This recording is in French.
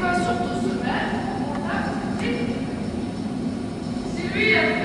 va surtout se mettre en contact C'est lui hein.